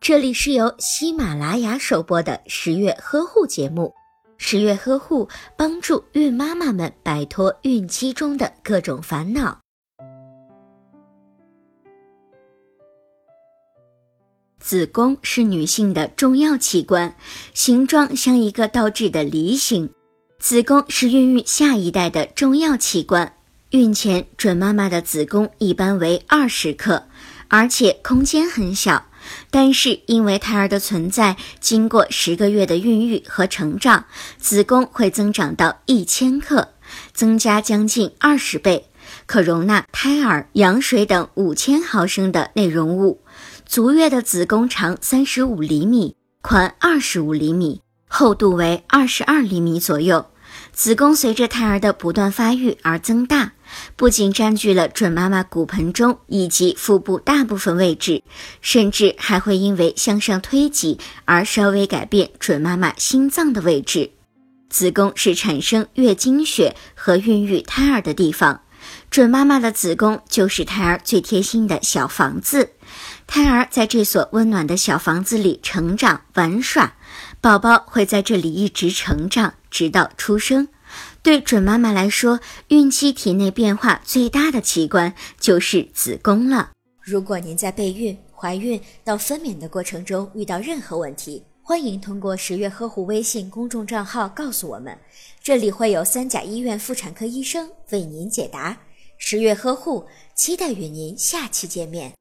这里是由喜马拉雅首播的十月呵护节目。十月呵护帮助孕妈妈们摆脱孕期中的各种烦恼。子宫是女性的重要器官，形状像一个倒置的梨形。子宫是孕育下一代的重要器官。孕前准妈妈的子宫一般为二十克，而且空间很小。但是因为胎儿的存在，经过十个月的孕育和成长，子宫会增长到一千克，增加将近二十倍，可容纳胎儿、羊水等五千毫升的内容物。足月的子宫长三十五厘米，宽二十五厘米，厚度为二十二厘米左右。子宫随着胎儿的不断发育而增大，不仅占据了准妈妈骨盆中以及腹部大部分位置，甚至还会因为向上推挤而稍微改变准妈妈心脏的位置。子宫是产生月经血和孕育胎儿的地方，准妈妈的子宫就是胎儿最贴心的小房子。胎儿在这所温暖的小房子里成长玩耍，宝宝会在这里一直成长，直到出生。对准妈妈来说，孕期体内变化最大的器官就是子宫了。如果您在备孕、怀孕到分娩的过程中遇到任何问题，欢迎通过十月呵护微信公众账号告诉我们，这里会有三甲医院妇产科医生为您解答。十月呵护，期待与您下期见面。